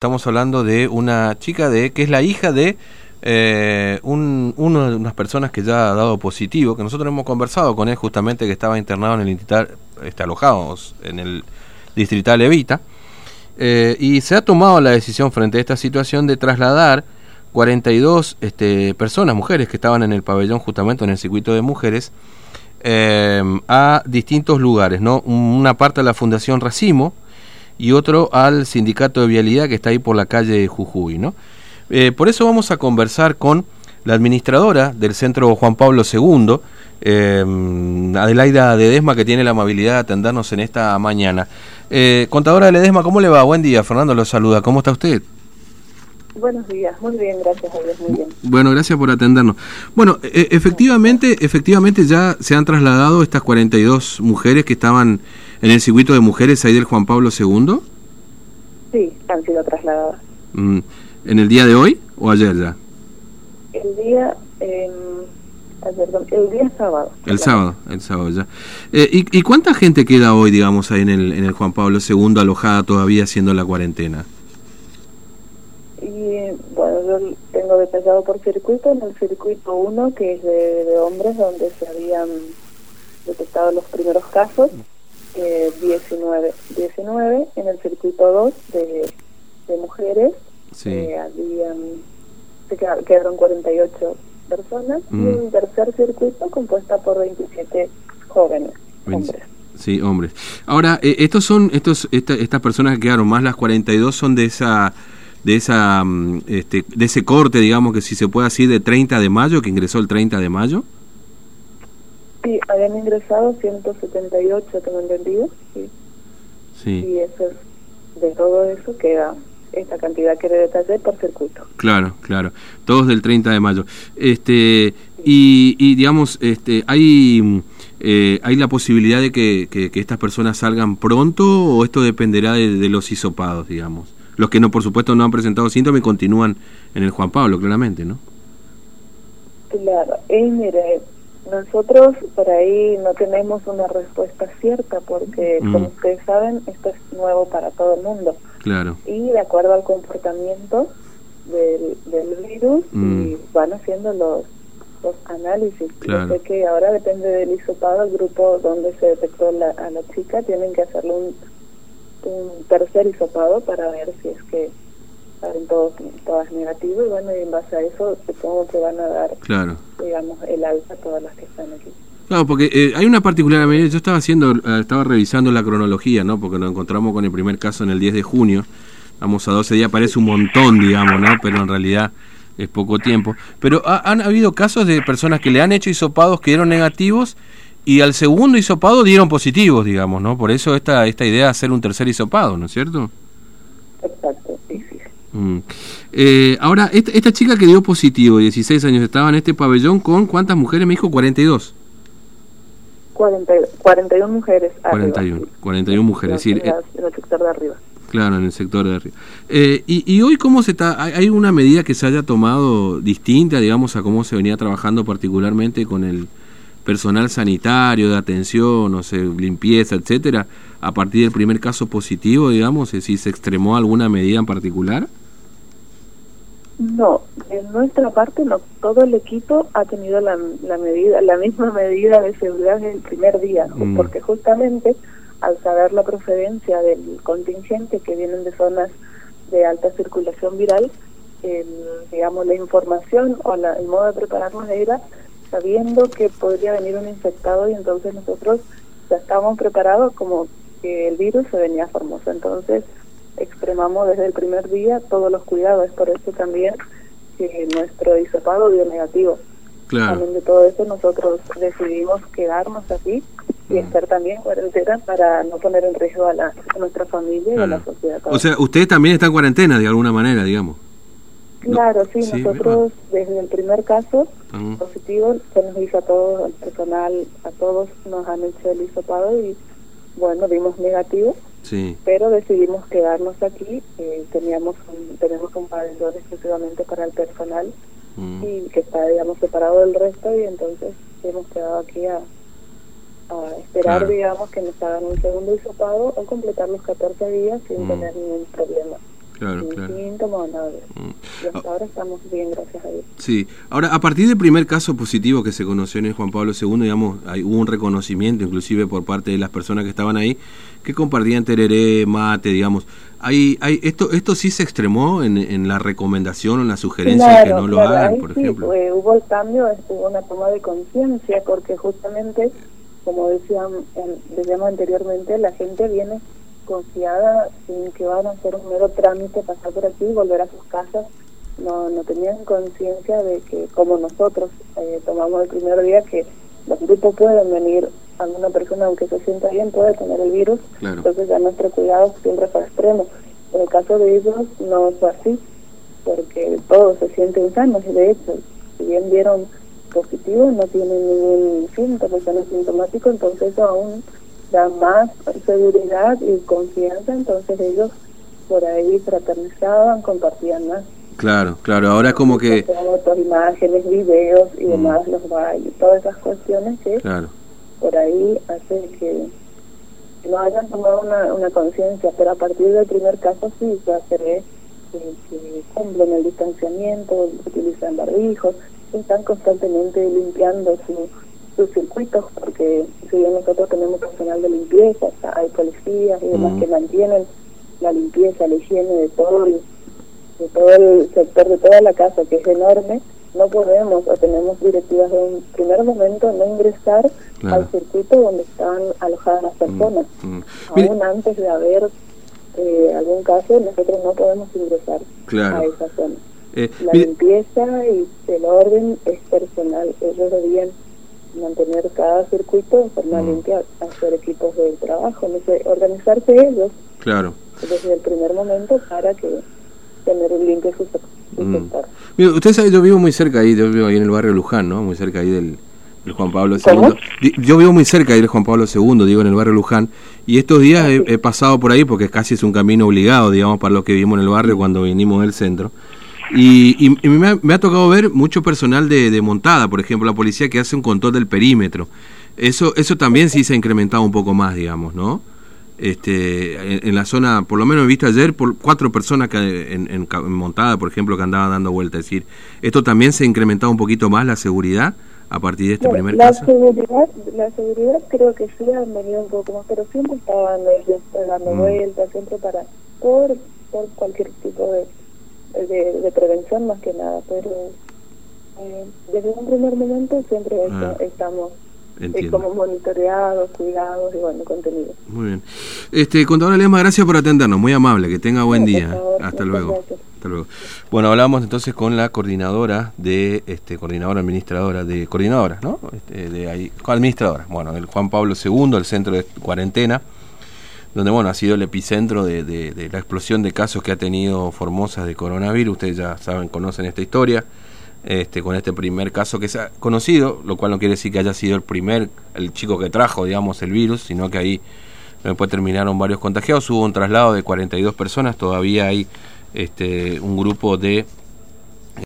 Estamos hablando de una chica de que es la hija de eh, un, uno de unas personas que ya ha dado positivo, que nosotros hemos conversado con él justamente que estaba internado en el está alojado en el distrital Evita, eh, y se ha tomado la decisión frente a esta situación de trasladar 42 este, personas, mujeres que estaban en el pabellón justamente en el circuito de mujeres, eh, a distintos lugares, ¿no? Una parte de la Fundación Racimo, y otro al sindicato de vialidad que está ahí por la calle Jujuy. ¿no? Eh, por eso vamos a conversar con la administradora del Centro Juan Pablo II, eh, Adelaida Ledesma, que tiene la amabilidad de atendernos en esta mañana. Eh, contadora Ledesma, ¿cómo le va? Buen día, Fernando lo saluda. ¿Cómo está usted? Buenos días, muy bien, gracias a Dios, muy bien. Bueno, gracias por atendernos. Bueno, e, efectivamente, efectivamente ya se han trasladado estas 42 mujeres que estaban en el circuito de mujeres ahí del Juan Pablo II? Sí, han sido trasladadas. Mm, ¿En el día de hoy o ayer ya? El día... Eh, el día sábado. El sábado, el sábado ya. Eh, ¿y, ¿y, cuánta gente queda hoy, digamos, ahí en el, en el Juan Pablo II alojada todavía haciendo la cuarentena? Y bueno, yo tengo detallado por circuito, en el circuito 1, que es de, de hombres, donde se habían detectado los primeros casos, eh, 19, 19 en el circuito 2 de, de mujeres sí. eh, habían se quedaron 48 personas mm. y un tercer circuito compuesta por 27 jóvenes hombres Sí, hombres. Ahora, eh, estos son, estos, esta, estas personas que quedaron más las 42 son de esa, de esa, mm, este, de ese corte, digamos que si se puede decir, de 30 de mayo, que ingresó el 30 de mayo. Sí, habían ingresado 178, tengo entendido. Sí. sí. Y eso es, de todo eso queda esta cantidad que le detallé por circuito. Claro, claro. Todos del 30 de mayo. Este y, y digamos, este hay eh, hay la posibilidad de que, que, que, estas personas salgan pronto o esto dependerá de, de, los hisopados, digamos. Los que no, por supuesto, no han presentado síntomas continúan en el Juan Pablo, claramente, ¿no? Claro. Y mire, nosotros por ahí no tenemos una respuesta cierta porque, mm. como ustedes saben, esto es nuevo para todo el mundo. Claro. Y de acuerdo al comportamiento del, del virus, mm. y van haciendo los, los análisis. Claro. Yo sé que ahora depende del hisopado, el grupo donde se detectó la, a la chica, tienen que hacerle un, un tercer hisopado para ver si es que salen todos, todas negativas y bueno, y en base a eso supongo que van a dar, claro. digamos, el alta a todas las que están aquí. Claro, porque eh, hay una particular, yo estaba haciendo, eh, estaba revisando la cronología, ¿no? Porque nos encontramos con el primer caso en el 10 de junio, vamos a 12 días, parece un montón, digamos, ¿no? Pero en realidad es poco tiempo. Pero ha, han habido casos de personas que le han hecho hisopados que dieron negativos y al segundo hisopado dieron positivos, digamos, ¿no? Por eso esta, esta idea de hacer un tercer hisopado, ¿no es cierto? Sí, sí. Mm. Eh, ahora, esta, esta, chica que dio positivo, 16 años, estaba en este pabellón con ¿cuántas mujeres? Me dijo 42. 40, 41 mujeres. 41, arriba, 41 mujeres. En, es decir, en, el sector de arriba. Claro, en el sector de arriba. Eh, y, y, hoy cómo se está? ¿Hay una medida que se haya tomado distinta, digamos, a cómo se venía trabajando particularmente con el personal sanitario, de atención, no sé, limpieza, etcétera, a partir del primer caso positivo, digamos, si se extremó alguna medida en particular? No, en nuestra parte no. Todo el equipo ha tenido la, la medida, la misma medida de seguridad desde el primer día, mm. porque justamente al saber la procedencia del contingente que vienen de zonas de alta circulación viral, el, digamos la información o la, el modo de prepararnos era sabiendo que podría venir un infectado y entonces nosotros ya estábamos preparados como que el virus se venía a Formosa. Entonces extremamos desde el primer día todos los cuidados. Es por eso también que nuestro hisopado dio negativo. Claro. También de todo eso nosotros decidimos quedarnos aquí y estar también cuarentena para no poner en riesgo a, la, a nuestra familia claro. y a la sociedad. O sea, usted también está en cuarentena de alguna manera, digamos. Claro, sí, sí nosotros desde el primer caso positivo se nos hizo a todos, al personal, a todos nos han hecho el hisopado y bueno, dimos negativo, sí. pero decidimos quedarnos aquí, eh, teníamos un, tenemos un pabellón exclusivamente para el personal Mm. y que está, digamos, separado del resto y entonces hemos quedado aquí a, a esperar, claro. digamos, que nos hagan un segundo hisopado o completar los 14 días sin Mm. tener ningún problema. Claro, claro. mm. Y hasta ahora estamos bien, gracias a Dios. Sí. Ahora, a partir del primer caso positivo que se conoció en el Juan Pablo II, digamos, hay, hubo un reconocimiento inclusive por parte de las personas que estaban ahí, que compartían tereré, mate, digamos. Hay, hay, esto, esto sí se extremó en, en la recomendación o en la sugerencia que no lo hagan, por ejemplo. Eh, hubo el cambio, hubo una toma de conciencia, porque justamente, como decían, decíamos anteriormente, la gente viene confiada sin que van a hacer un mero trámite, pasar por aquí y volver a sus casas. No, no tenían conciencia de que, como nosotros eh, tomamos el primer día, que los grupos pueden venir, alguna persona, aunque se sienta bien, puede tener el virus. Entonces, ya nuestro cuidado siempre fue extremo. En el caso de ellos, no fue así, porque todos se sienten sanos. Y de hecho, si bien vieron positivo, no tienen ningún síntoma, son asintomáticos, entonces aún da más seguridad y confianza, entonces ellos por ahí fraternizaban, compartían más. Claro, claro, ahora como que... Fotos, imágenes, videos y mm. demás, los bailes, todas esas cuestiones que por ahí hace que no hayan tomado una, una conciencia, pero a partir del primer caso sí se hace que, que cumplen el distanciamiento, utilizan barbijos, están constantemente limpiando su sus circuitos, porque si bien nosotros tenemos personal de limpieza, hay policías y demás que mantienen la limpieza, la higiene de todo, el, de todo el sector, de toda la casa, que es enorme, no podemos o tenemos directivas de un primer momento no ingresar al circuito donde están alojadas las personas. Aún antes de haber eh, algún caso, nosotros no podemos ingresar a esa zona. Eh, la limpieza y el orden es personal, ellos debían mantener cada circuito en forma mm. limpia, hacer equipos de trabajo, no sé, organizarse ellos claro. desde el primer momento para que tener un limpio su, mm. Mira, usted sabe, yo vivo muy cerca ahí, yo vivo ahí en el barrio Luján, ¿no? Muy cerca ahí del, Juan Pablo II. Yo vivo muy cerca ahí del Juan Pablo II, digo, en el barrio Luján, y estos días he, he, pasado por ahí porque casi es un camino obligado, digamos, para los que vivimos en el barrio cuando vinimos del centro. Y, me, ha, tocado ver mucho personal de, montada, por ejemplo, la policía que hace un control del perímetro. Eso, eso también sí se ha incrementado un poco más, digamos, ¿no? Este, en, la zona, por lo menos he visto ayer por cuatro personas que en, montada, por ejemplo, que andaban dando vueltas. Es decir, ¿esto también se ha incrementado un poquito más la seguridad a partir de este primer la caso? Seguridad, la seguridad creo que sí han venido un poco más, pero siempre estaban dando mm. vueltas, siempre para, por, por cualquier tipo de de, prevención más que nada, pero eh, desde un primer momento siempre ah, estamos eh, como monitoreados, cuidados y bueno, contenido. Muy bien. Este, contadora Lema, gracias por atendernos, muy amable, que tenga buen día. Hasta luego. Hasta luego. Bueno, hablamos entonces con la coordinadora de, este, coordinadora administradora, de coordinadora, ¿no? Este, de ahí, administradora, bueno, el Juan Pablo II, el centro de cuarentena donde bueno ha sido el epicentro de, de, la explosión de casos que ha tenido Formosa de coronavirus. Ustedes ya saben, conocen esta historia. Este, con este primer caso que se ha conocido, lo cual no quiere decir que haya sido el primer, el chico que trajo, digamos, el virus, sino que ahí después terminaron varios contagiados. Hubo un traslado de 42 personas, todavía hay este, un grupo de